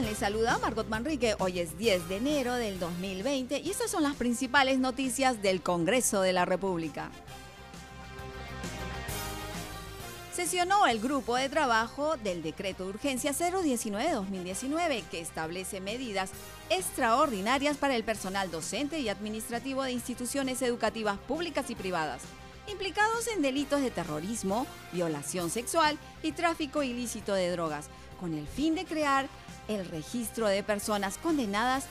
Les saluda Margot Manrique. Hoy es 10 de enero del 2020 y estas son las principales noticias del Congreso de la República. Sesionó el grupo de trabajo del decreto de urgencia 019-2019 que establece medidas extraordinarias para el personal docente y administrativo de instituciones educativas públicas y privadas implicados en delitos de terrorismo, violación sexual y tráfico ilícito de drogas, con el fin de crear el registro de personas condenadas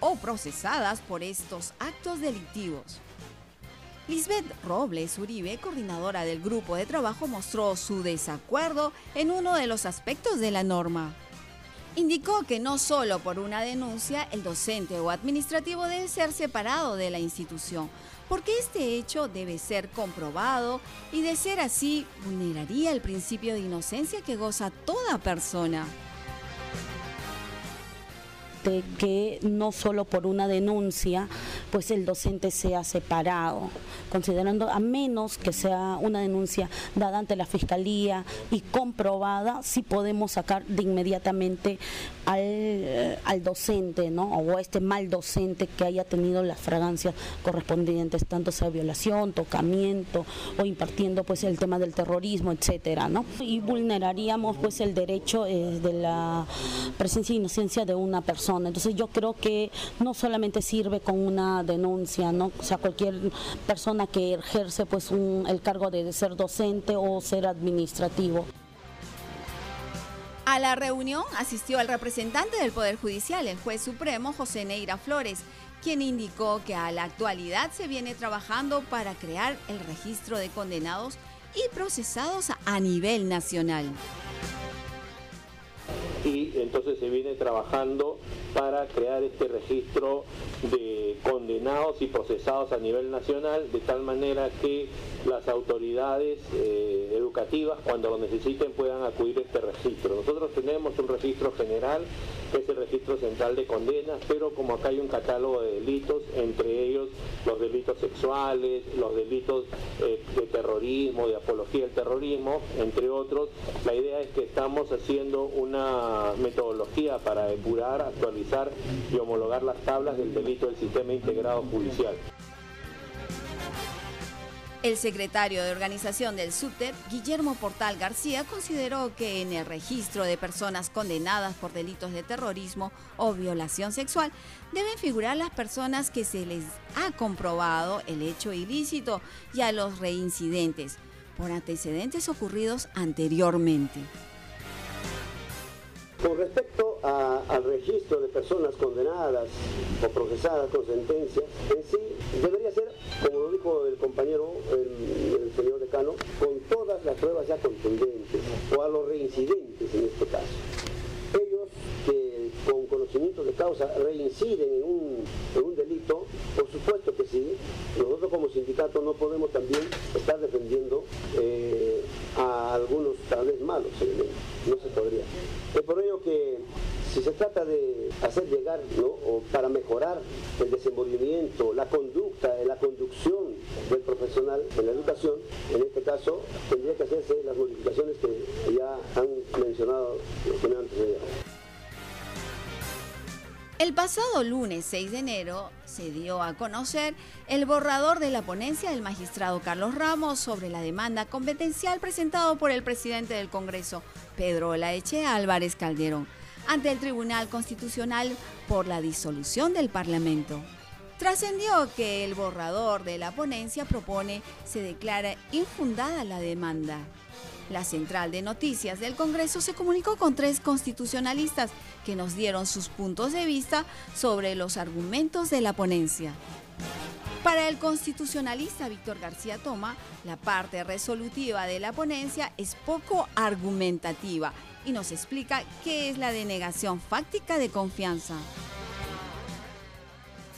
o procesadas por estos actos delictivos. Lisbeth Robles Uribe, coordinadora del grupo de trabajo, mostró su desacuerdo en uno de los aspectos de la norma. Indicó que no solo por una denuncia el docente o administrativo debe ser separado de la institución, porque este hecho debe ser comprobado y de ser así vulneraría el principio de inocencia que goza toda persona de que no solo por una denuncia, pues el docente sea separado, considerando a menos que sea una denuncia dada ante la fiscalía y comprobada, sí podemos sacar de inmediatamente al, al docente, ¿no? O a este mal docente que haya tenido las fragancias correspondientes, tanto sea violación, tocamiento o impartiendo pues el tema del terrorismo, etcétera, ¿no? Y vulneraríamos pues el derecho eh, de la presencia e inocencia de una persona entonces yo creo que no solamente sirve con una denuncia. O sea, cualquier persona que ejerce pues el cargo de ser docente o ser administrativo. A la reunión asistió el representante del Poder Judicial, el juez supremo José Neira Flores, quien indicó que a la actualidad se viene trabajando para crear el registro de condenados y procesados a nivel nacional y entonces se viene trabajando para crear este registro de condenados y procesados a nivel nacional, de tal manera que las autoridades eh, educativas, cuando lo necesiten, puedan acudir a este registro. Nosotros tenemos un registro general, que es el registro central de condenas, pero como acá hay un catálogo de delitos, entre ellos los delitos sexuales, los delitos eh, de terrorismo, de apología del terrorismo, entre otros, la idea es que estamos haciendo una metodología para depurar, actualizar y homologar las tablas del delito del sistema integrado judicial. El secretario de organización del SUTEP, Guillermo Portal García, consideró que en el registro de personas condenadas por delitos de terrorismo o violación sexual deben figurar las personas que se les ha comprobado el hecho ilícito y a los reincidentes por antecedentes ocurridos anteriormente. Con respecto al registro de personas condenadas o procesadas con sentencias, en sí debería ser, como lo dijo el compañero, el, el señor decano, con todas las pruebas ya contundentes, o a los reincidentes en este caso. Ellos que con conocimiento de causa reinciden en un, en un delito, por supuesto que sí, nosotros como sindicato no podemos también estar defendiendo eh, algunos tal vez malos elementos, no se podría. Es por ello que si se trata de hacer llegar, o para mejorar el desenvolvimiento, la conducta, la conducción del profesional en la educación, en este caso tendría que hacerse las modificaciones que ya han mencionado que me han el pasado lunes 6 de enero se dio a conocer el borrador de la ponencia del magistrado Carlos Ramos sobre la demanda competencial presentado por el presidente del Congreso, Pedro Laeche Álvarez Calderón, ante el Tribunal Constitucional por la disolución del Parlamento. Trascendió que el borrador de la ponencia propone se declara infundada la demanda la central de noticias del Congreso se comunicó con tres constitucionalistas que nos dieron sus puntos de vista sobre los argumentos de la ponencia. Para el constitucionalista Víctor García Toma, la parte resolutiva de la ponencia es poco argumentativa y nos explica qué es la denegación fáctica de confianza.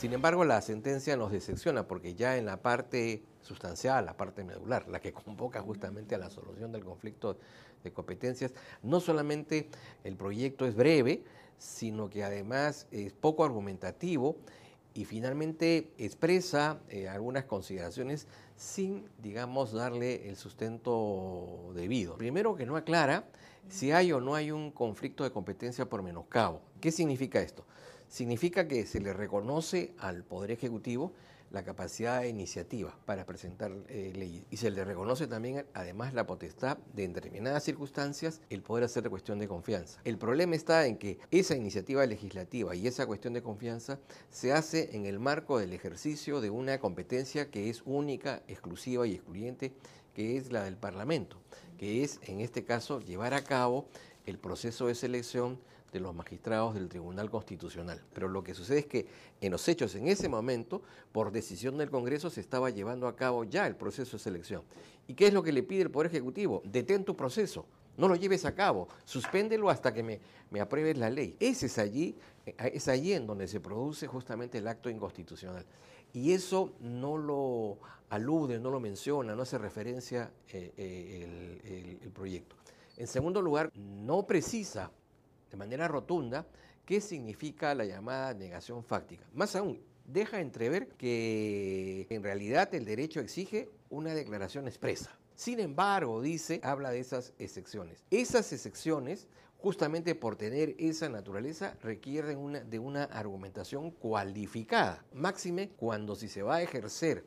Sin embargo, la sentencia nos decepciona porque ya en la parte sustancial, la parte medular, la que convoca justamente a la solución del conflicto de competencias, no solamente el proyecto es breve, sino que además es poco argumentativo y finalmente expresa eh, algunas consideraciones sin, digamos, darle el sustento debido. Primero que no aclara si hay o no hay un conflicto de competencia por menoscabo. ¿Qué significa esto? Significa que se le reconoce al Poder Ejecutivo la capacidad de iniciativa para presentar eh, leyes y se le reconoce también además la potestad de en determinadas circunstancias el poder hacer cuestión de confianza. El problema está en que esa iniciativa legislativa y esa cuestión de confianza se hace en el marco del ejercicio de una competencia que es única, exclusiva y excluyente, que es la del Parlamento, que es en este caso llevar a cabo el proceso de selección de los magistrados del Tribunal Constitucional. Pero lo que sucede es que en los hechos en ese momento, por decisión del Congreso, se estaba llevando a cabo ya el proceso de selección. ¿Y qué es lo que le pide el Poder Ejecutivo? Detén tu proceso. No lo lleves a cabo, suspéndelo hasta que me, me apruebes la ley. Ese es allí, eh, es allí en donde se produce justamente el acto inconstitucional. Y eso no lo alude, no lo menciona, no hace referencia eh, eh, el proyecto. En segundo lugar, no precisa de manera rotunda qué significa la llamada negación fáctica. Más aún, deja entrever que en realidad el derecho exige una declaración expresa. Sin embargo, dice, habla de esas excepciones. Esas excepciones, justamente por tener esa naturaleza, requieren una, de una argumentación cualificada. Máxime cuando si se va a ejercer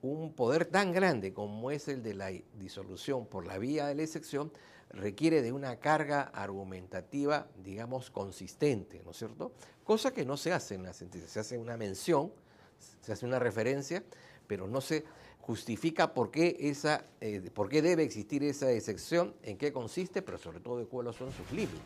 un poder tan grande como es el de la disolución por la vía de la excepción, requiere de una carga argumentativa, digamos, consistente, ¿no es cierto? Cosa que no se hace en la sentencia. Se hace una mención, se hace una referencia, pero no se justifica por qué, esa, eh, por qué debe existir esa excepción, en qué consiste, pero sobre todo de cuáles son sus límites.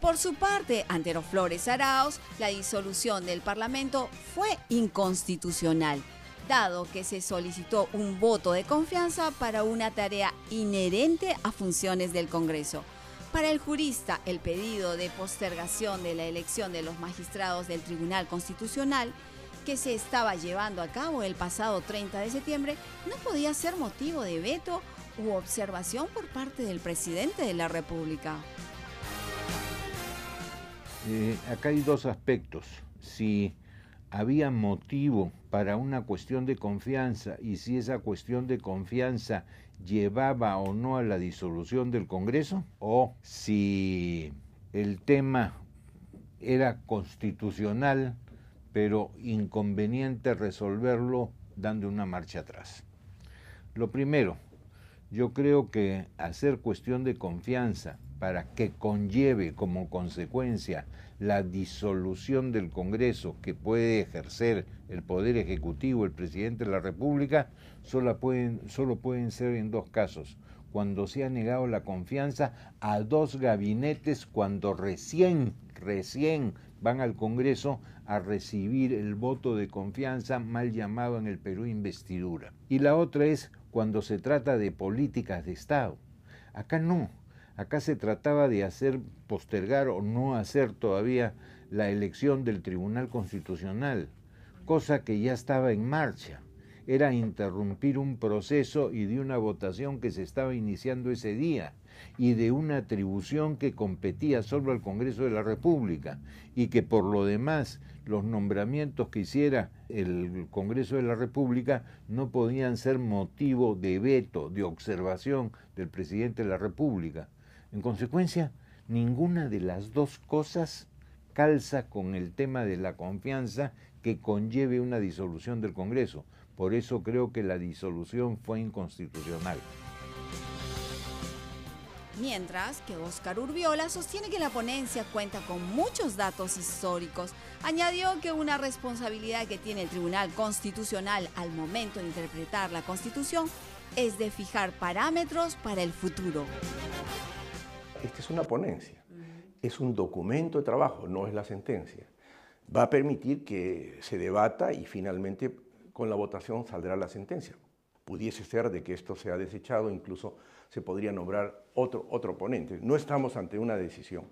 Por su parte, Antero Flores Araos, la disolución del Parlamento fue inconstitucional dado que se solicitó un voto de confianza para una tarea inherente a funciones del Congreso. Para el jurista, el pedido de postergación de la elección de los magistrados del Tribunal Constitucional, que se estaba llevando a cabo el pasado 30 de septiembre, no podía ser motivo de veto u observación por parte del presidente de la República. Eh, acá hay dos aspectos. Si había motivo para una cuestión de confianza y si esa cuestión de confianza llevaba o no a la disolución del Congreso o si el tema era constitucional pero inconveniente resolverlo dando una marcha atrás. Lo primero, yo creo que hacer cuestión de confianza para que conlleve como consecuencia la disolución del Congreso que puede ejercer el Poder Ejecutivo, el Presidente de la República, solo pueden, solo pueden ser en dos casos. Cuando se ha negado la confianza a dos gabinetes cuando recién, recién van al Congreso a recibir el voto de confianza mal llamado en el Perú investidura. Y la otra es cuando se trata de políticas de Estado. Acá no Acá se trataba de hacer postergar o no hacer todavía la elección del Tribunal Constitucional, cosa que ya estaba en marcha. Era interrumpir un proceso y de una votación que se estaba iniciando ese día y de una atribución que competía solo al Congreso de la República y que por lo demás los nombramientos que hiciera el Congreso de la República no podían ser motivo de veto, de observación del presidente de la República. En consecuencia, ninguna de las dos cosas calza con el tema de la confianza que conlleve una disolución del Congreso. Por eso creo que la disolución fue inconstitucional. Mientras que Óscar Urbiola sostiene que la ponencia cuenta con muchos datos históricos. Añadió que una responsabilidad que tiene el Tribunal Constitucional al momento de interpretar la Constitución es de fijar parámetros para el futuro esta es una ponencia, es un documento de trabajo, no es la sentencia. Va a permitir que se debata y finalmente con la votación saldrá la sentencia. Pudiese ser de que esto sea desechado, incluso se podría nombrar otro, otro ponente. No estamos ante una decisión.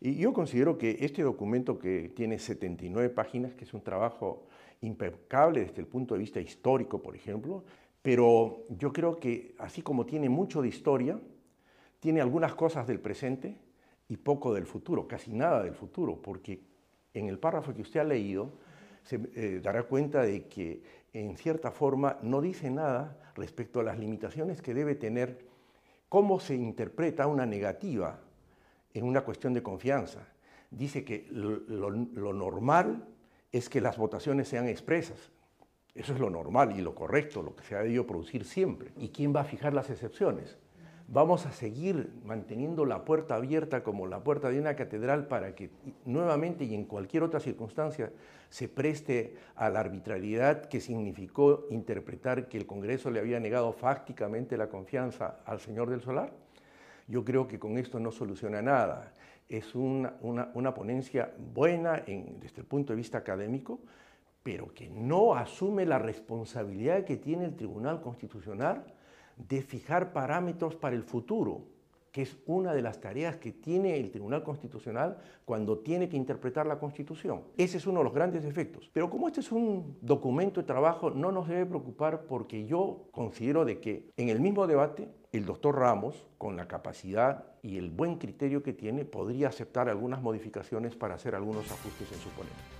Y yo considero que este documento que tiene 79 páginas, que es un trabajo impecable desde el punto de vista histórico, por ejemplo, pero yo creo que así como tiene mucho de historia, tiene algunas cosas del presente y poco del futuro, casi nada del futuro, porque en el párrafo que usted ha leído se eh, dará cuenta de que en cierta forma no dice nada respecto a las limitaciones que debe tener cómo se interpreta una negativa en una cuestión de confianza. Dice que lo, normal es que las votaciones sean expresas. Eso es lo normal y lo correcto, lo que se ha debido producir siempre. ¿Y quién va a fijar las excepciones? Vamos a seguir manteniendo la puerta abierta como la puerta de una catedral para que nuevamente y en cualquier otra circunstancia se preste a la arbitrariedad que significó interpretar que el Congreso le había negado fácticamente la confianza al señor del Solar. Yo creo que con esto no soluciona nada. Es una, ponencia buena desde el punto de vista académico, pero que no asume la responsabilidad que tiene el Tribunal Constitucional de fijar parámetros para el futuro, que es una de las tareas que tiene el Tribunal Constitucional cuando tiene que interpretar la Constitución. Ese es uno de los grandes efectos. Pero como este es un documento de trabajo, no nos debe preocupar porque yo considero de que en el mismo debate el doctor Ramos, con la capacidad y el buen criterio que tiene, podría aceptar algunas modificaciones para hacer algunos ajustes en su ponencia.